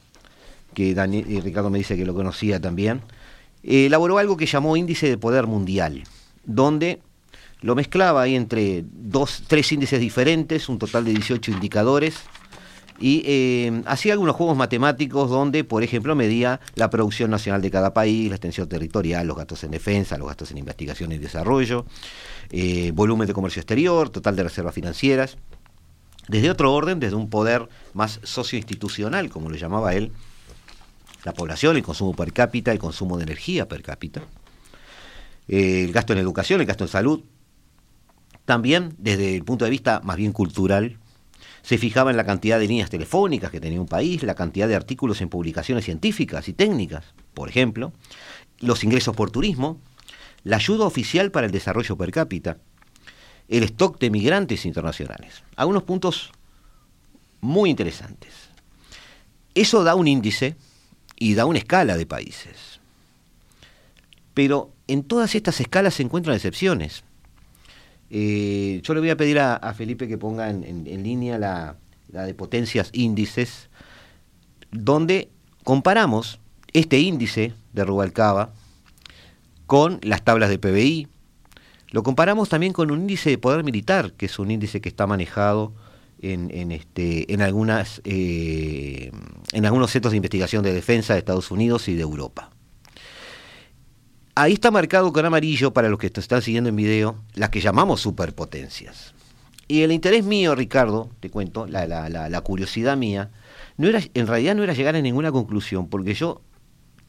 Speaker 3: que Daniel, y Ricardo me dice que lo conocía también, eh, elaboró algo que llamó índice de poder mundial, donde lo mezclaba ahí entre dos, tres índices diferentes, un total de 18 indicadores, y eh, hacía algunos juegos matemáticos donde, por ejemplo, medía la producción nacional de cada país, la extensión territorial, los gastos en defensa, los gastos en investigación y desarrollo, eh, volumen de comercio exterior, total de reservas financieras. desde otro orden, desde un poder más socioinstitucional, como lo llamaba él, la población, el consumo per cápita, el consumo de energía per cápita, eh, el gasto en educación, el gasto en salud. También, desde el punto de vista más bien cultural, se fijaba en la cantidad de líneas telefónicas que tenía un país, la cantidad de artículos en publicaciones científicas y técnicas, por ejemplo, los ingresos por turismo, la ayuda oficial para el desarrollo per cápita, el stock de migrantes internacionales. Algunos puntos muy interesantes. Eso da un índice y da una escala de países. Pero en todas estas escalas se encuentran excepciones. Eh, yo le voy a pedir a, Felipe que ponga en, línea la, de potencias índices, donde comparamos este índice de Rubalcaba con las tablas de PBI. Lo comparamos también con un índice de poder militar, que es un índice que está manejado en, este, en, algunas, eh, en algunos centros de investigación de defensa de Estados Unidos y de Europa. Ahí está marcado con amarillo, para los que están siguiendo en video, las que llamamos superpotencias. Y el interés mío, Ricardo, te cuento, la, la, curiosidad mía, no era, en realidad no era llegar a ninguna conclusión, porque yo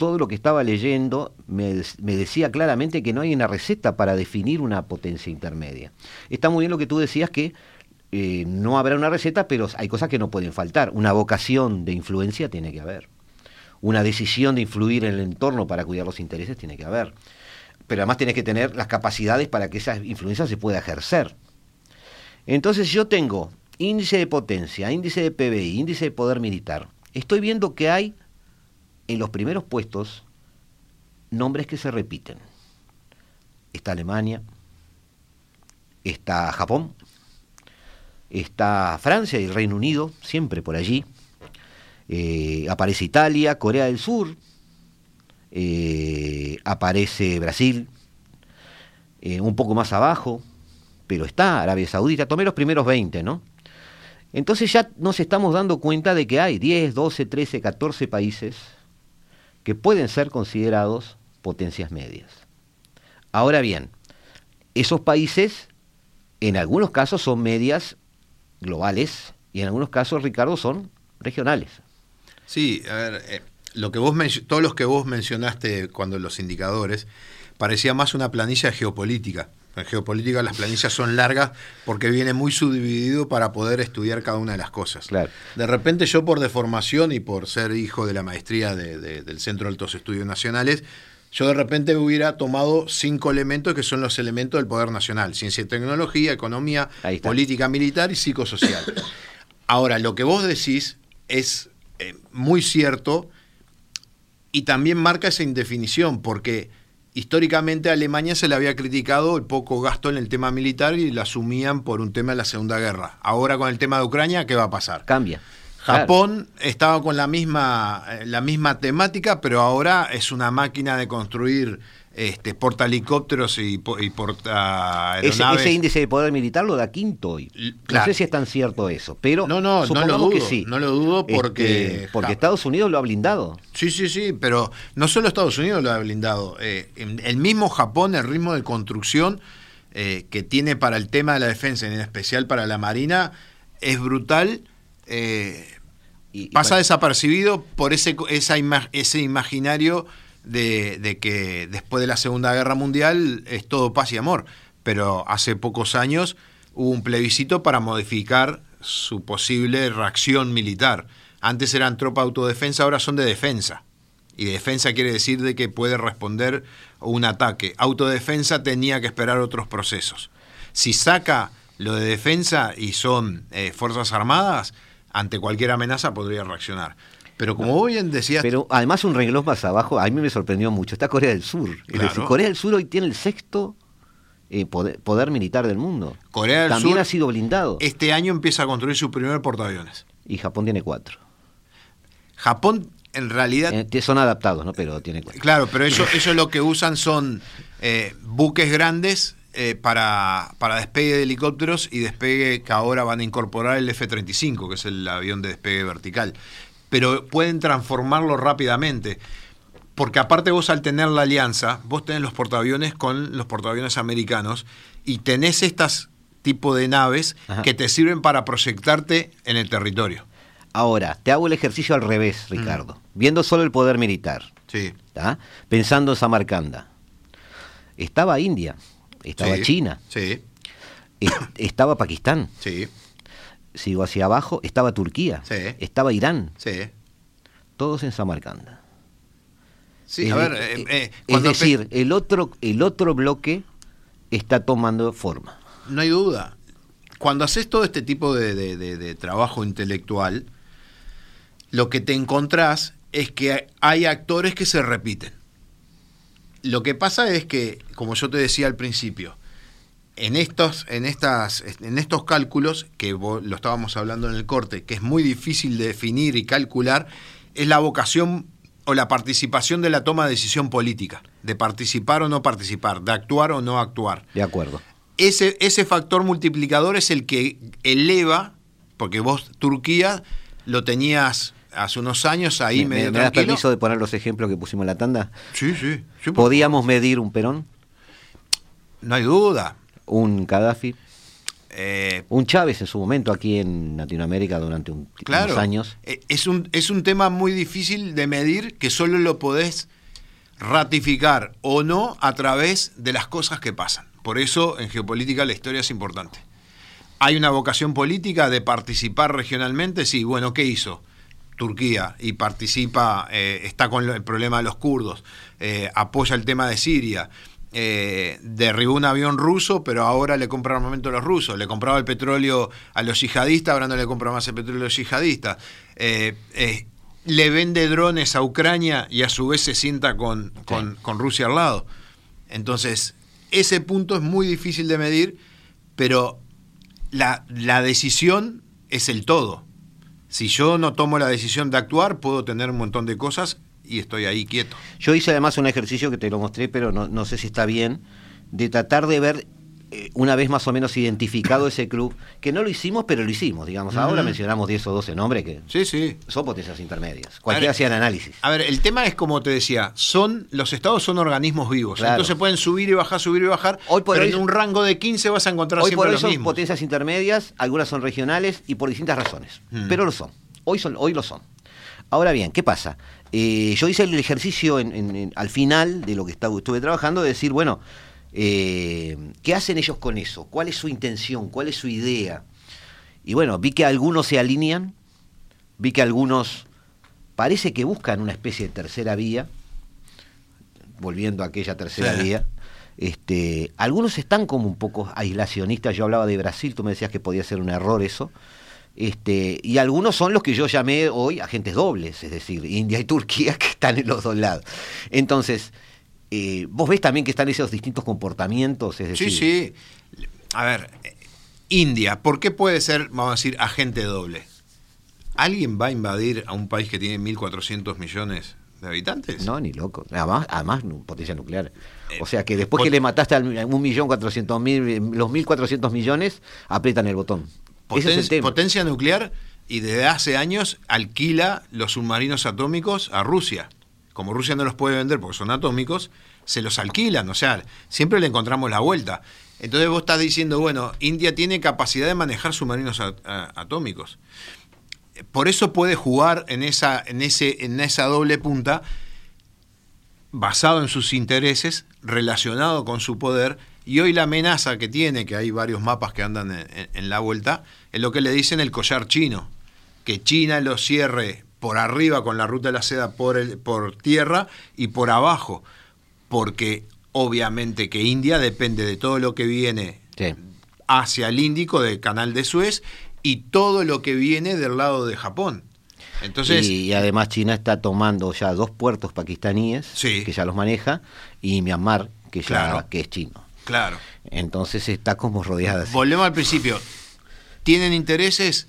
Speaker 3: todo lo que estaba leyendo me, decía claramente que no hay una receta para definir una potencia intermedia. Está muy bien lo que tú decías que eh, no habrá una receta, pero hay cosas que no pueden faltar. Una vocación de influencia tiene que haber. Una decisión de influir en el entorno para cuidar los intereses tiene que haber. Pero además tienes que tener las capacidades para que esa influencia se pueda ejercer. Entonces yo tengo índice de potencia, índice de PBI, índice de poder militar. Estoy viendo que hay en los primeros puestos nombres que se repiten. Está Alemania, está Japón, está Francia y el Reino Unido, siempre por allí. Eh, aparece Italia, Corea del Sur, eh, aparece Brasil, eh, un poco más abajo, pero está Arabia Saudita. Tomé los primeros 20, ¿no? Entonces ya nos estamos dando cuenta de que hay 10, 12, 13, 14 países que pueden ser considerados potencias medias. Ahora bien, esos países en algunos casos son medias globales y en algunos casos, Ricardo, son regionales.
Speaker 4: Sí, a ver, eh, lo que vos todos los que vos mencionaste cuando los indicadores parecía más una planilla geopolítica. En geopolítica las planillas son largas porque viene muy subdividido para poder estudiar cada una de las cosas.
Speaker 3: Claro.
Speaker 4: De repente yo por deformación y por ser hijo de la maestría del Centro de Altos Estudios Nacionales, yo de repente hubiera tomado cinco elementos que son los elementos del poder nacional, ciencia y tecnología, economía, política militar y psicosocial. Ahora, lo que vos decís es eh, muy cierto y también marca esa indefinición, porque históricamente a Alemania se le había criticado el poco gasto en el tema militar y lo asumían por un tema de la Segunda Guerra. Ahora con el tema de Ucrania, ¿qué va a pasar?
Speaker 3: Cambia.
Speaker 4: Japón estaba con la misma, eh, la misma temática, pero ahora es una máquina de construir este, portahelicópteros y, y porta
Speaker 3: ese, ese, índice de poder militar lo da quinto hoy. No sé si es tan cierto eso, pero
Speaker 4: no, no, no lo dudo, que sí. No lo dudo este, porque...
Speaker 3: porque Estados Unidos lo ha blindado.
Speaker 4: Sí, sí, sí, pero no solo Estados Unidos lo ha blindado. Eh, el mismo Japón, el ritmo de construcción eh, que tiene para el tema de la defensa, en especial para la Marina, es brutal eh, pasa desapercibido por ese, esa ese imaginario de, que después de la Segunda Guerra Mundial es todo paz y amor. Pero hace pocos años hubo un plebiscito para modificar su posible reacción militar. Antes eran tropa de autodefensa, ahora son de defensa. Y defensa quiere decir de que puede responder un ataque. Autodefensa tenía que esperar otros procesos. Si saca lo de defensa y son eh, Fuerzas Armadas, ante cualquier amenaza podría reaccionar. Pero como bien decías...
Speaker 3: Pero además un renglón más abajo, a mí me sorprendió mucho, está Corea del Sur. Corea del Sur hoy tiene el sexto eh, poder, militar del mundo.
Speaker 4: Corea del
Speaker 3: También
Speaker 4: Sur
Speaker 3: ha sido blindado.
Speaker 4: Este año empieza a construir su primer portaaviones.
Speaker 3: Y Japón tiene cuatro.
Speaker 4: Japón en realidad...
Speaker 3: Eh, son adaptados, ¿no? Pero tiene cuatro.
Speaker 4: Claro, pero ellos, ellos lo que usan son eh, buques grandes eh, para, para, despegue de helicópteros y despegue que ahora van a incorporar el F-35, que es el avión de despegue vertical. Pero pueden transformarlo rápidamente. Porque aparte vos al tener la alianza, vos tenés los portaaviones con los portaaviones americanos y tenés estas tipo de naves
Speaker 3: Ajá.
Speaker 4: que te sirven para proyectarte en el territorio.
Speaker 3: Ahora, te hago el ejercicio al revés,
Speaker 4: Mm.
Speaker 3: Ricardo. Viendo solo el poder militar,
Speaker 4: Sí.
Speaker 3: ¿tá? pensando en Samarcanda. Estaba India, estaba
Speaker 4: Sí.
Speaker 3: China,
Speaker 4: Sí,
Speaker 3: est- estaba Pakistán,
Speaker 4: sí,
Speaker 3: sigo hacia abajo, estaba Turquía,
Speaker 4: Sí.
Speaker 3: estaba Irán,
Speaker 4: sí.
Speaker 3: todos en Samarcanda.
Speaker 4: Sí,
Speaker 3: es,
Speaker 4: a ver, eh,
Speaker 3: eh,
Speaker 4: eh,
Speaker 3: es decir, el otro, el otro bloque está tomando forma.
Speaker 4: No hay duda. Cuando haces todo este tipo de, de- de- de trabajo intelectual, lo que te encontrás es que hay actores que se repiten. Lo que pasa es que, como yo te decía al principio, en estos, en estas, en estos cálculos, que vos- lo estábamos hablando en el corte, que es muy difícil de definir y calcular, es la vocación o la participación de la toma de decisión política, de participar o no participar, de actuar o no actuar
Speaker 3: De acuerdo.
Speaker 4: ese, ese factor multiplicador es el que eleva, porque vos Turquía lo tenías hace unos años ahí
Speaker 3: ¿Me,
Speaker 4: medio
Speaker 3: me das permiso de poner los ejemplos que pusimos en la tanda?
Speaker 4: Sí, sí, sí,
Speaker 3: ¿Podíamos medir un Perón,
Speaker 4: No hay duda.
Speaker 3: un Gaddafi,
Speaker 4: Eh,
Speaker 3: un Chávez en su momento aquí en Latinoamérica durante un,
Speaker 4: claro,
Speaker 3: unos años?
Speaker 4: eh, es un, es un tema muy difícil de medir que solo lo podés ratificar o no a través de las cosas que pasan. Por eso en geopolítica la historia es importante. ¿Hay una vocación política de participar regionalmente? Sí, bueno, ¿qué hizo? Turquía y participa, eh, está con el problema de los kurdos, eh, apoya el tema de Siria, eh, derribó un avión ruso, pero ahora le compra armamento a los rusos, le compraba el petróleo a los yihadistas, ahora no le compra más el petróleo a los yihadistas, le vende drones a Ucrania y a su vez se sienta con, con- con Rusia al lado. Entonces, ese punto es muy difícil de medir, pero la, la decisión es el todo. Si yo no tomo la decisión de actuar, puedo tener un montón de cosas y estoy ahí quieto.
Speaker 3: Yo hice además un ejercicio que te lo mostré, pero no, no sé si está bien, de tratar de ver, eh, una vez más o menos identificado ese club, que no lo hicimos, pero lo hicimos, digamos. Ahora mencionamos 10 o 12 nombres que
Speaker 4: Sí, sí.
Speaker 3: son potencias intermedias. Cualquiera hacía el análisis.
Speaker 4: A ver, el tema es como te decía, son los estados son organismos vivos,
Speaker 3: Claro.
Speaker 4: entonces pueden subir y bajar, subir y bajar,
Speaker 3: Hoy por
Speaker 4: pero
Speaker 3: hoy-
Speaker 4: en un rango de 15 vas a encontrar
Speaker 3: Hoy por
Speaker 4: siempre
Speaker 3: hoy
Speaker 4: los
Speaker 3: son
Speaker 4: mismos.
Speaker 3: potencias intermedias, algunas son regionales y por distintas razones,
Speaker 4: Mm.
Speaker 3: pero lo son. Hoy, son. hoy lo son. Ahora bien, ¿qué pasa? Eh, yo hice el ejercicio en- en- en- al final de lo que estaba- estuve trabajando de decir, bueno, eh, ¿qué hacen ellos con eso? ¿Cuál es su intención? ¿Cuál es su idea? Y bueno, vi que algunos se alinean, vi que algunos parece que buscan una especie de tercera vía, volviendo a aquella tercera
Speaker 4: Sí.
Speaker 3: vía. Este, algunos están como un poco aislacionistas. Yo hablaba de Brasil, tú me decías que podía ser un error eso. Este, y algunos son los que yo llamé hoy agentes dobles, es decir, India y Turquía que están en los dos lados. Entonces, eh, vos ves también que están esos distintos comportamientos, es decir,
Speaker 4: Sí, sí. A ver, India, ¿por qué puede ser, vamos a decir, agente doble? ¿Alguien va a invadir a un país que tiene 1.400 millones de habitantes?
Speaker 3: No, ni loco. Además, además potencia nuclear.
Speaker 4: Eh,
Speaker 3: O sea que después que le mataste a un millón cuatrocientos mil, eh, los mil cuatrocientos millones, aprietan el botón. Ese
Speaker 4: Poten-
Speaker 3: es el tema.
Speaker 4: Potencia nuclear y desde hace años alquila los submarinos atómicos a Rusia. Como Rusia no los puede vender porque son atómicos, se los alquilan. O sea, siempre le encontramos la vuelta. Entonces vos estás diciendo, bueno, India tiene capacidad de manejar submarinos atómicos. Por eso puede jugar en esa, en ese, en esa doble punta basado en sus intereses, relacionado con su poder, y hoy la amenaza que tiene, que hay varios mapas que andan en, en- en la vuelta, es lo que le dicen el collar chino, que China lo cierre por arriba con la ruta de la seda por, el, por tierra y por abajo, porque obviamente que India depende de todo lo que viene
Speaker 3: Sí.
Speaker 4: hacia el Índico del canal de Suez y todo lo que viene del lado de Japón. Entonces,
Speaker 3: y, y además China está tomando ya dos puertos pakistaníes,
Speaker 4: Sí.
Speaker 3: que ya los maneja, y Myanmar, que ya
Speaker 4: Claro.
Speaker 3: que es chino.
Speaker 4: claro.
Speaker 3: Entonces está como rodeada.
Speaker 4: Volvemos al principio. ¿Tienen intereses?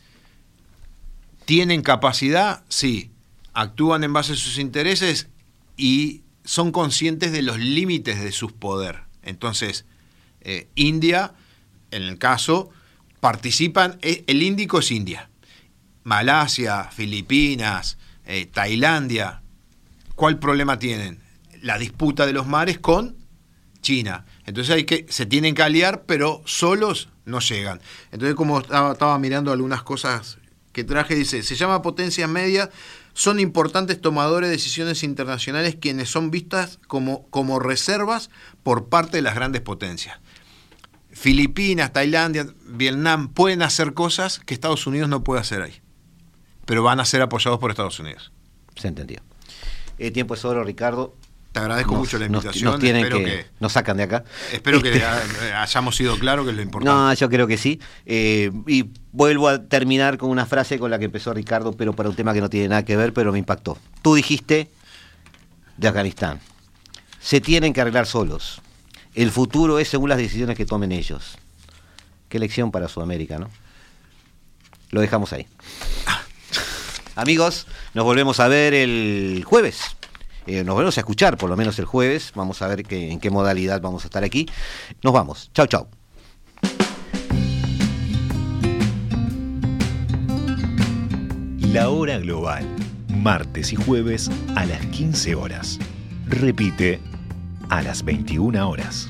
Speaker 4: ¿Tienen capacidad? Sí. Actúan en base a sus intereses y son conscientes de los límites de su poder. Entonces, eh, India, en el caso, participan, eh, el Índico es India. Malasia, Filipinas, eh, Tailandia, ¿cuál problema tienen? La disputa de los mares con China. Entonces hay que, se tienen que aliar, pero solos no llegan. Entonces, como estaba, estaba mirando algunas cosas que traje, dice, se llama potencia media, son importantes tomadores de decisiones internacionales quienes son vistas como, como reservas por parte de las grandes potencias. Filipinas, Tailandia, Vietnam pueden hacer cosas que Estados Unidos no puede hacer ahí, pero van a ser apoyados por Estados Unidos.
Speaker 3: Se entendió. El tiempo es oro, Ricardo.
Speaker 4: Te agradezco
Speaker 3: Nos-
Speaker 4: mucho la invitación.
Speaker 3: Nos, tienen
Speaker 4: espero
Speaker 3: que,
Speaker 4: que,
Speaker 3: nos sacan de acá.
Speaker 4: espero que
Speaker 3: Este,
Speaker 4: ha- hayamos sido claros que es lo importante.
Speaker 3: No, yo creo que sí. Eh, y vuelvo a terminar con una frase con la que empezó Ricardo, pero para un tema que no tiene nada que ver, pero me impactó. Tú dijiste de Afganistán, se tienen que arreglar solos. El futuro es según las decisiones que tomen ellos. Qué lección para Sudamérica, ¿no? Lo dejamos ahí. Amigos, nos volvemos a ver el jueves. Eh, nos volvemos a escuchar por lo menos el jueves. Vamos a ver qué- en qué modalidad vamos a estar aquí. Nos vamos. Chau, chau.
Speaker 5: La hora global, martes y jueves a las 15 horas. Repite a las 21 horas.